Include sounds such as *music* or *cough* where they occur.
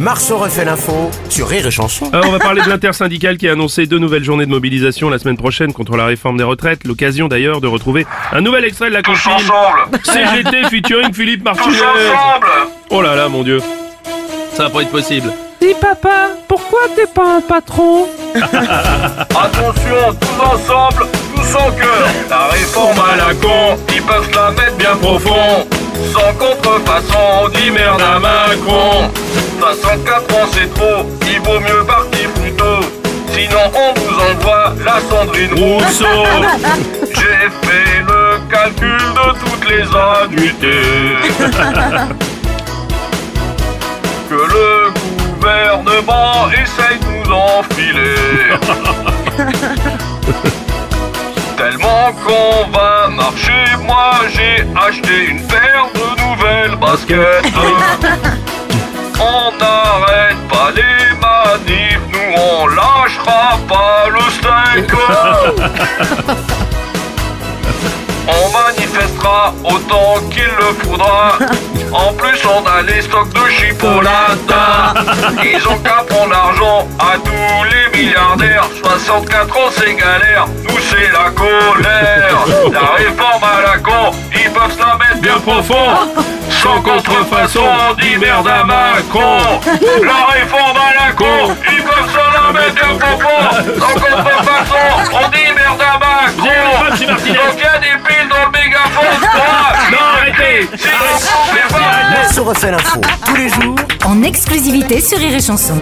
Marceau refait l'info sur Rire et Chanson. Alors, on va parler de l'intersyndicale qui a annoncé deux nouvelles journées de mobilisation la semaine prochaine contre la réforme des retraites. L'occasion d'ailleurs de retrouver un nouvel extrait de la ensemble CGT *laughs* featuring Philippe Tous Martinez. ensemble Oh là là, mon dieu. Ça va pas être possible. Dis papa, pourquoi t'es pas un patron? *laughs* Attention, tous ensemble, tous en cœur La réforme à la con, ils peuvent se la mettre bien profond Sans contrefaçon, on dit merde à Macron 64 ans c'est trop, il vaut mieux partir plus tôt. Sinon on vous envoie la Sandrine Rousseau. *laughs* J'ai fait le calcul de toutes les annuités. *laughs* Que le gouvernement essaye de nous enfiler. *laughs* Tellement qu'on va marcher, moi j'ai acheté une paire de nouvelles baskets. *laughs* On n'arrête pas les manifs, nous on lâchera pas le steak. *laughs* On manifestera autant qu'il le faudra. En plus, on a les stocks de chipolata. Ils ont qu'à prendre l'argent à tous les milliardaires. 64 ans, c'est galère. Nous, c'est la colère. La réforme à la con, ils peuvent se la mettre bien profond. Sans contrefaçon, on dit merde à Macron. La réforme à la con, ils peuvent se la mettre bien profond. Sans contrefaçon, on dit merde à Macron. Donc il y a des piles dans le mégaphone. *laughs* Non, arrêtez Arrêtez. c'est Merci, pas- arrêtez. Marceau refait l'info tous les jours en exclusivité sur Rire et Chanson.